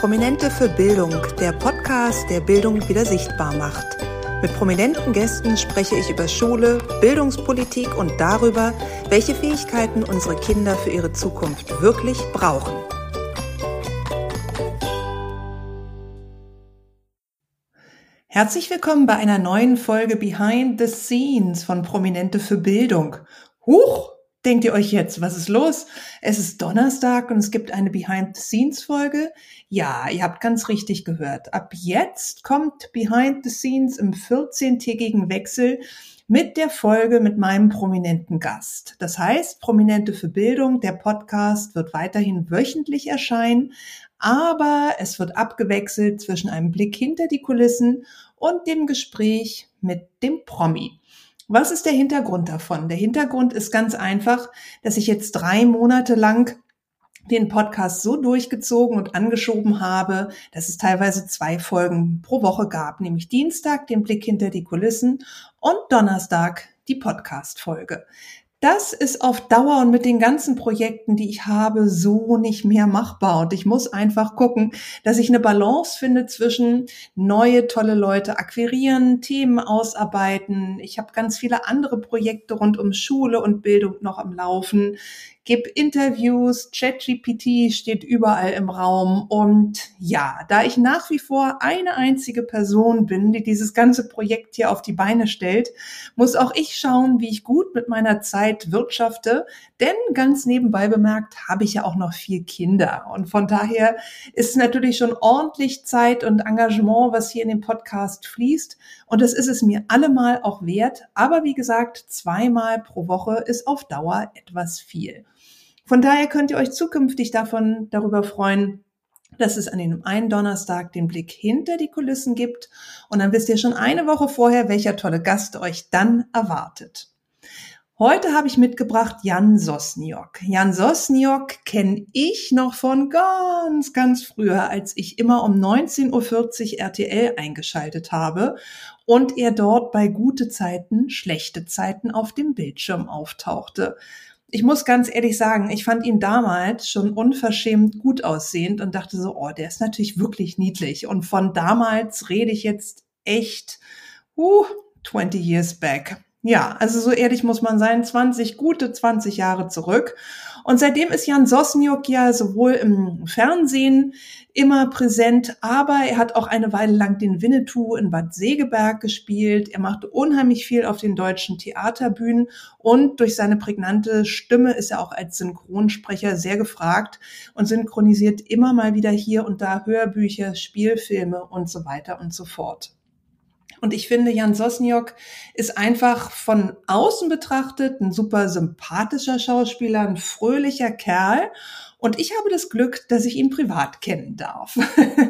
Prominente für Bildung, der Podcast, der Bildung wieder sichtbar macht. Mit prominenten Gästen spreche ich über Schule, Bildungspolitik und darüber, welche Fähigkeiten unsere Kinder für ihre Zukunft wirklich brauchen. Herzlich willkommen bei einer neuen Folge Behind the Scenes von Prominente für Bildung. Huch, denkt ihr euch jetzt, was ist los? Es ist Donnerstag und es gibt eine Behind-the-Scenes-Folge. Ja, ihr habt ganz richtig gehört. Ab jetzt kommt Behind the Scenes im 14-tägigen Wechsel mit der Folge mit meinem prominenten Gast. Das heißt, Prominente für Bildung, der Podcast wird weiterhin wöchentlich erscheinen, aber es wird abgewechselt zwischen einem Blick hinter die Kulissen und dem Gespräch mit dem Promi. Was ist der Hintergrund davon? Der Hintergrund ist ganz einfach, dass ich jetzt drei Monate lang den Podcast so durchgezogen und angeschoben habe, dass es teilweise zwei Folgen pro Woche gab, nämlich Dienstag den Blick hinter die Kulissen und Donnerstag die Podcast-Folge. Das ist auf Dauer und mit den ganzen Projekten, die ich habe, so nicht mehr machbar. Und ich muss einfach gucken, dass ich eine Balance finde zwischen neue tolle Leute akquirieren, Themen ausarbeiten. Ich habe ganz viele andere Projekte rund um Schule und Bildung noch am Laufen gib Interviews, ChatGPT steht überall im Raum. Und ja, da ich nach wie vor eine einzige Person bin, die dieses ganze Projekt hier auf die Beine stellt, muss auch ich schauen, wie ich gut mit meiner Zeit wirtschafte, denn ganz nebenbei bemerkt habe ich ja auch noch vier Kinder. Und von daher ist natürlich schon ordentlich Zeit und Engagement, was hier in den Podcast fließt. Und das ist es mir allemal auch wert, aber wie gesagt, zweimal pro Woche ist auf Dauer etwas viel. Von daher könnt ihr euch zukünftig davon darüber freuen, dass es an dem einen Donnerstag den Blick hinter die Kulissen gibt und dann wisst ihr schon eine Woche vorher, welcher tolle Gast euch dann erwartet. Heute habe ich mitgebracht Jan Sosniok. Jan Sosniok kenne ich noch von ganz, ganz früher, als ich immer um 19.40 Uhr RTL eingeschaltet habe und er dort bei gute Zeiten, schlechte Zeiten auf dem Bildschirm auftauchte ich muss ganz ehrlich sagen, ich fand ihn damals schon unverschämt gut aussehend und dachte so, oh, der ist natürlich wirklich niedlich. Und von damals rede ich jetzt echt, uh, 20 years back. Ja, also so ehrlich muss man sein, 20, gute 20 Jahre zurück. Und seitdem ist Jan Sosniok ja sowohl im Fernsehen immer präsent, aber er hat auch eine Weile lang den Winnetou in Bad Segeberg gespielt. Er macht unheimlich viel auf den deutschen Theaterbühnen und durch seine prägnante Stimme ist er auch als Synchronsprecher sehr gefragt und synchronisiert immer mal wieder hier und da Hörbücher, Spielfilme und so weiter und so fort. Und ich finde, Jan Sosniok ist einfach von außen betrachtet ein super sympathischer Schauspieler, ein fröhlicher Kerl. Und ich habe das Glück, dass ich ihn privat kennen darf.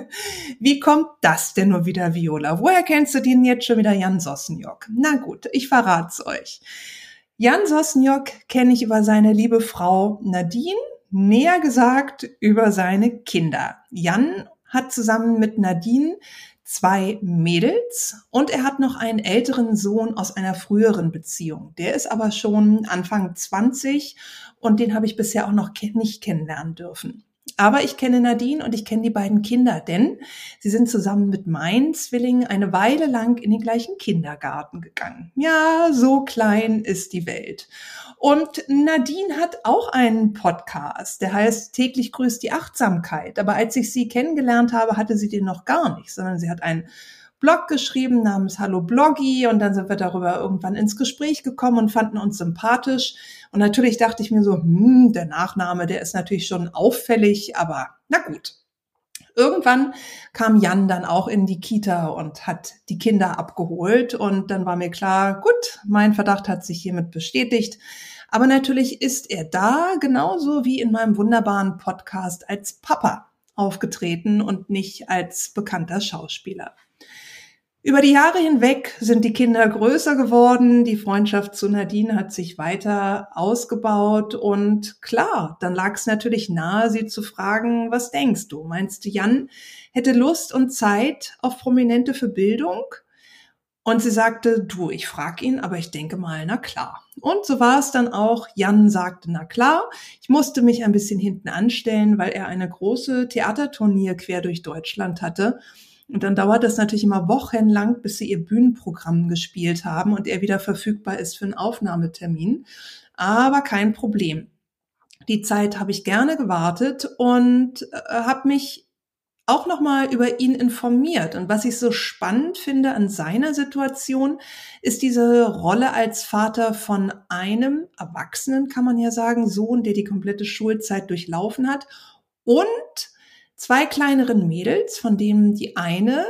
Wie kommt das denn nur wieder, Viola? Woher kennst du den jetzt schon wieder, Jan Sosniok? Na gut, ich verrat's euch. Jan Sosniok kenne ich über seine liebe Frau Nadine, näher gesagt über seine Kinder. Jan hat zusammen mit Nadine zwei Mädels und er hat noch einen älteren Sohn aus einer früheren Beziehung. Der ist aber schon Anfang 20 und den habe ich bisher auch noch nicht kennenlernen dürfen. Aber ich kenne Nadine und ich kenne die beiden Kinder, denn sie sind zusammen mit meinen Zwillingen eine Weile lang in den gleichen Kindergarten gegangen. Ja, so klein ist die Welt. Und Nadine hat auch einen Podcast, der heißt täglich grüßt die Achtsamkeit. Aber als ich sie kennengelernt habe, hatte sie den noch gar nicht, sondern sie hat einen Blog geschrieben namens Hallo Bloggy und dann sind wir darüber irgendwann ins Gespräch gekommen und fanden uns sympathisch. Und natürlich dachte ich mir so, hm, der Nachname, der ist natürlich schon auffällig, aber na gut. Irgendwann kam Jan dann auch in die Kita und hat die Kinder abgeholt und dann war mir klar, gut, mein Verdacht hat sich hiermit bestätigt. Aber natürlich ist er da genauso wie in meinem wunderbaren Podcast als Papa aufgetreten und nicht als bekannter Schauspieler. Über die Jahre hinweg sind die Kinder größer geworden, die Freundschaft zu Nadine hat sich weiter ausgebaut und klar, dann lag es natürlich nahe, sie zu fragen, was denkst du? Meinst du, Jan hätte Lust und Zeit auf Prominente für Bildung? Und sie sagte, du, ich frag ihn, aber ich denke mal, na klar. Und so war es dann auch. Jan sagte, na klar. Ich musste mich ein bisschen hinten anstellen, weil er eine große Theaterturnier quer durch Deutschland hatte. Und dann dauert das natürlich immer wochenlang, bis sie ihr Bühnenprogramm gespielt haben und er wieder verfügbar ist für einen Aufnahmetermin. Aber kein Problem. Die Zeit habe ich gerne gewartet und äh, habe mich auch nochmal über ihn informiert. Und was ich so spannend finde an seiner Situation, ist diese Rolle als Vater von einem Erwachsenen, kann man ja sagen, Sohn, der die komplette Schulzeit durchlaufen hat und zwei kleineren Mädels, von denen die eine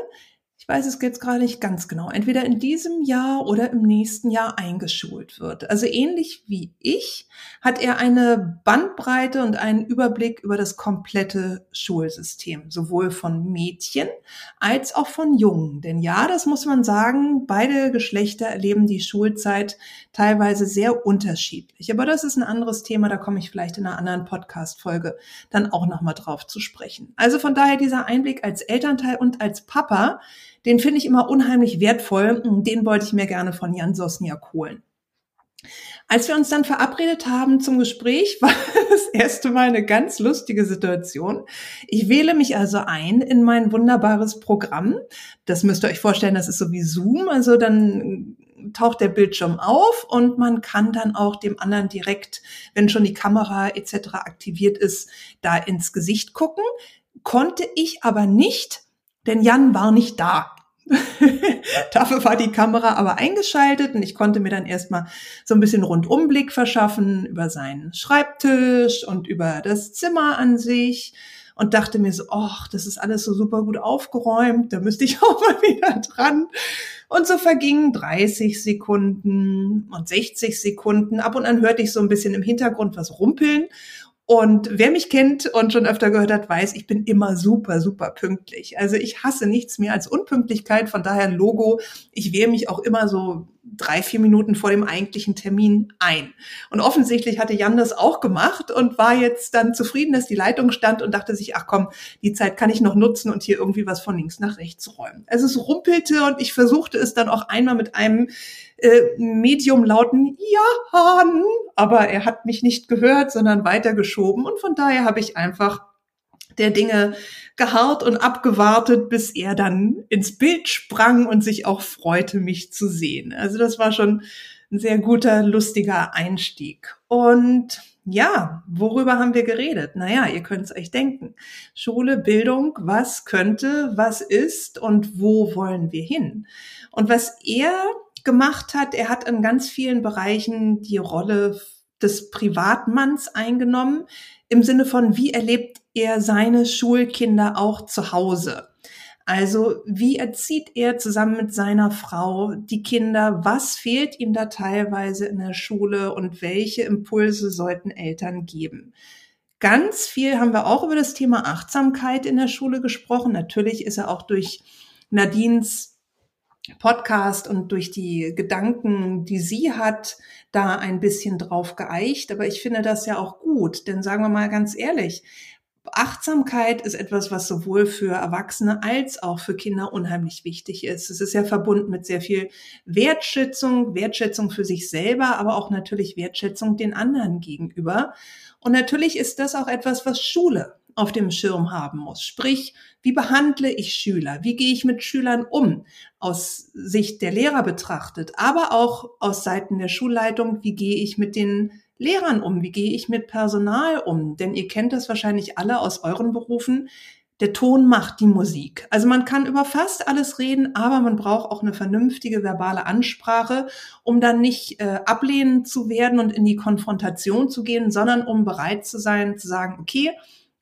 weiß es jetzt gerade nicht ganz genau, entweder in diesem Jahr oder im nächsten Jahr eingeschult wird. Also ähnlich wie ich hat er eine Bandbreite und einen Überblick über das komplette Schulsystem, sowohl von Mädchen als auch von Jungen. Denn ja, das muss man sagen, beide Geschlechter erleben die Schulzeit teilweise sehr unterschiedlich. Aber das ist ein anderes Thema, da komme ich vielleicht in einer anderen Podcast-Folge dann auch nochmal drauf zu sprechen. Also von daher dieser Einblick als Elternteil und als Papa, den finde ich immer unheimlich wertvoll. Den wollte ich mir gerne von Jan Sosniak holen. Als wir uns dann verabredet haben zum Gespräch, war das erste Mal eine ganz lustige Situation. Ich wähle mich also ein in mein wunderbares Programm. Das müsst ihr euch vorstellen, das ist so wie Zoom. Also dann taucht der Bildschirm auf und man kann dann auch dem anderen direkt, wenn schon die Kamera etc. aktiviert ist, da ins Gesicht gucken. Konnte ich aber nicht denn Jan war nicht da. Dafür war die Kamera aber eingeschaltet und ich konnte mir dann erstmal so ein bisschen Rundumblick verschaffen über seinen Schreibtisch und über das Zimmer an sich und dachte mir so, ach, das ist alles so super gut aufgeräumt, da müsste ich auch mal wieder dran. Und so vergingen 30 Sekunden und 60 Sekunden. Ab und an hörte ich so ein bisschen im Hintergrund was rumpeln und wer mich kennt und schon öfter gehört hat, weiß, ich bin immer super, super pünktlich. Also ich hasse nichts mehr als Unpünktlichkeit. Von daher Logo. Ich wehre mich auch immer so drei, vier Minuten vor dem eigentlichen Termin ein. Und offensichtlich hatte Jan das auch gemacht und war jetzt dann zufrieden, dass die Leitung stand und dachte sich, ach komm, die Zeit kann ich noch nutzen und hier irgendwie was von links nach rechts räumen. Also es rumpelte und ich versuchte es dann auch einmal mit einem äh, medium lauten Jan, aber er hat mich nicht gehört, sondern weitergeschoben und von daher habe ich einfach der Dinge geharrt und abgewartet, bis er dann ins Bild sprang und sich auch freute, mich zu sehen. Also das war schon ein sehr guter, lustiger Einstieg. Und ja, worüber haben wir geredet? Naja, ihr könnt es euch denken. Schule, Bildung, was könnte, was ist und wo wollen wir hin? Und was er gemacht hat, er hat in ganz vielen Bereichen die Rolle des Privatmanns eingenommen, im Sinne von, wie erlebt er seine Schulkinder auch zu Hause? Also wie erzieht er zusammen mit seiner Frau die Kinder? Was fehlt ihm da teilweise in der Schule und welche Impulse sollten Eltern geben? Ganz viel haben wir auch über das Thema Achtsamkeit in der Schule gesprochen. Natürlich ist er auch durch Nadines Podcast und durch die Gedanken, die sie hat, da ein bisschen drauf geeicht. Aber ich finde das ja auch gut, denn sagen wir mal ganz ehrlich, Achtsamkeit ist etwas, was sowohl für Erwachsene als auch für Kinder unheimlich wichtig ist. Es ist ja verbunden mit sehr viel Wertschätzung, Wertschätzung für sich selber, aber auch natürlich Wertschätzung den anderen gegenüber. Und natürlich ist das auch etwas, was Schule auf dem Schirm haben muss. Sprich, wie behandle ich Schüler? Wie gehe ich mit Schülern um? Aus Sicht der Lehrer betrachtet, aber auch aus Seiten der Schulleitung, wie gehe ich mit den Lehrern um? Wie gehe ich mit Personal um? Denn ihr kennt das wahrscheinlich alle aus euren Berufen. Der Ton macht die Musik. Also man kann über fast alles reden, aber man braucht auch eine vernünftige verbale Ansprache, um dann nicht äh, ablehnend zu werden und in die Konfrontation zu gehen, sondern um bereit zu sein, zu sagen, okay,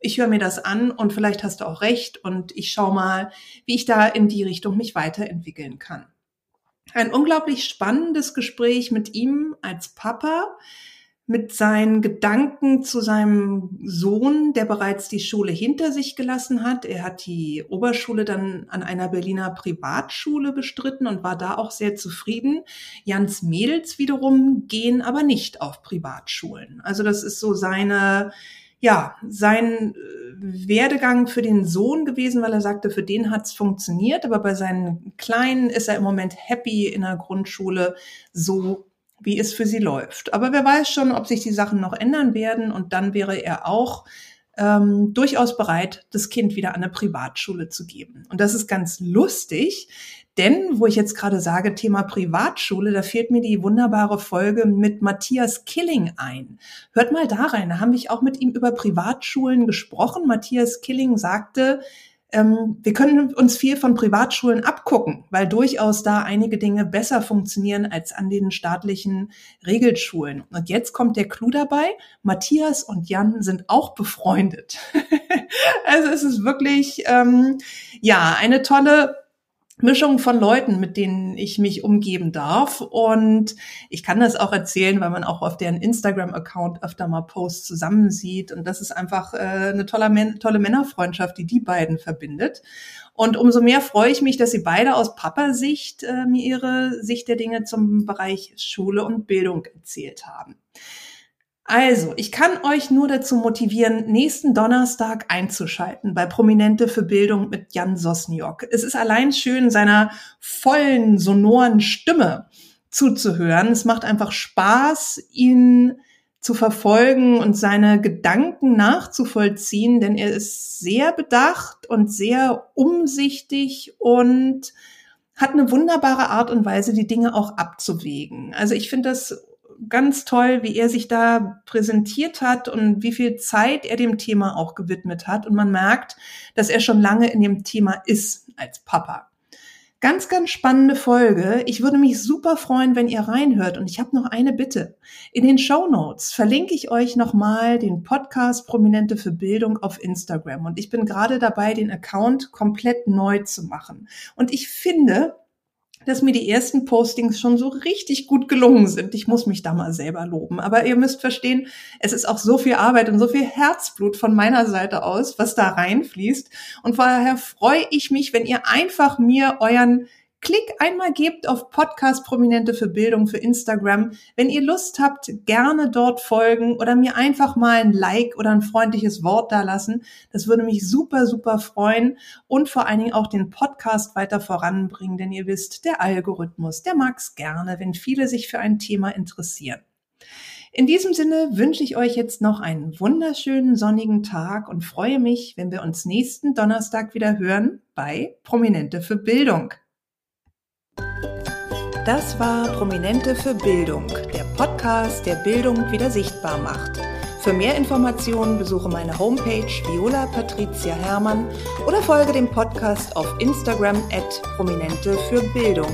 ich höre mir das an und vielleicht hast du auch recht und ich schaue mal, wie ich da in die Richtung mich weiterentwickeln kann. Ein unglaublich spannendes Gespräch mit ihm als Papa, mit seinen Gedanken zu seinem Sohn, der bereits die Schule hinter sich gelassen hat. Er hat die Oberschule dann an einer Berliner Privatschule bestritten und war da auch sehr zufrieden. Jans Mädels wiederum gehen aber nicht auf Privatschulen. Also das ist so seine ja, sein äh, Werdegang für den Sohn gewesen, weil er sagte, für den hat's funktioniert, aber bei seinen Kleinen ist er im Moment happy in der Grundschule, so wie es für sie läuft. Aber wer weiß schon, ob sich die Sachen noch ändern werden und dann wäre er auch ähm, durchaus bereit, das Kind wieder an eine Privatschule zu geben. Und das ist ganz lustig, denn wo ich jetzt gerade sage, Thema Privatschule, da fehlt mir die wunderbare Folge mit Matthias Killing ein. Hört mal da rein, da haben wir auch mit ihm über Privatschulen gesprochen. Matthias Killing sagte, wir können uns viel von Privatschulen abgucken, weil durchaus da einige Dinge besser funktionieren als an den staatlichen Regelschulen. Und jetzt kommt der Clou dabei. Matthias und Jan sind auch befreundet. also es ist wirklich, ähm, ja, eine tolle Mischung von Leuten, mit denen ich mich umgeben darf. Und ich kann das auch erzählen, weil man auch auf deren Instagram-Account öfter mal Posts zusammensieht. Und das ist einfach äh, eine tolle, tolle Männerfreundschaft, die die beiden verbindet. Und umso mehr freue ich mich, dass sie beide aus Papa-Sicht äh, mir ihre Sicht der Dinge zum Bereich Schule und Bildung erzählt haben. Also, ich kann euch nur dazu motivieren, nächsten Donnerstag einzuschalten bei Prominente für Bildung mit Jan Sosniok. Es ist allein schön, seiner vollen, sonoren Stimme zuzuhören. Es macht einfach Spaß, ihn zu verfolgen und seine Gedanken nachzuvollziehen, denn er ist sehr bedacht und sehr umsichtig und hat eine wunderbare Art und Weise, die Dinge auch abzuwägen. Also ich finde das ganz toll, wie er sich da präsentiert hat und wie viel Zeit er dem Thema auch gewidmet hat. Und man merkt, dass er schon lange in dem Thema ist als Papa. Ganz, ganz spannende Folge. Ich würde mich super freuen, wenn ihr reinhört. Und ich habe noch eine Bitte. In den Show Notes verlinke ich euch nochmal den Podcast Prominente für Bildung auf Instagram. Und ich bin gerade dabei, den Account komplett neu zu machen. Und ich finde, dass mir die ersten Postings schon so richtig gut gelungen sind. Ich muss mich da mal selber loben. Aber ihr müsst verstehen, es ist auch so viel Arbeit und so viel Herzblut von meiner Seite aus, was da reinfließt. Und vorher freue ich mich, wenn ihr einfach mir euren Klick einmal gebt auf Podcast Prominente für Bildung für Instagram. Wenn ihr Lust habt, gerne dort folgen oder mir einfach mal ein Like oder ein freundliches Wort da lassen. Das würde mich super, super freuen und vor allen Dingen auch den Podcast weiter voranbringen, denn ihr wisst, der Algorithmus, der mag's gerne, wenn viele sich für ein Thema interessieren. In diesem Sinne wünsche ich euch jetzt noch einen wunderschönen sonnigen Tag und freue mich, wenn wir uns nächsten Donnerstag wieder hören bei Prominente für Bildung. Das war Prominente für Bildung, der Podcast, der Bildung wieder sichtbar macht. Für mehr Informationen besuche meine Homepage Viola Patricia Hermann oder folge dem Podcast auf Instagram at Prominente für Bildung.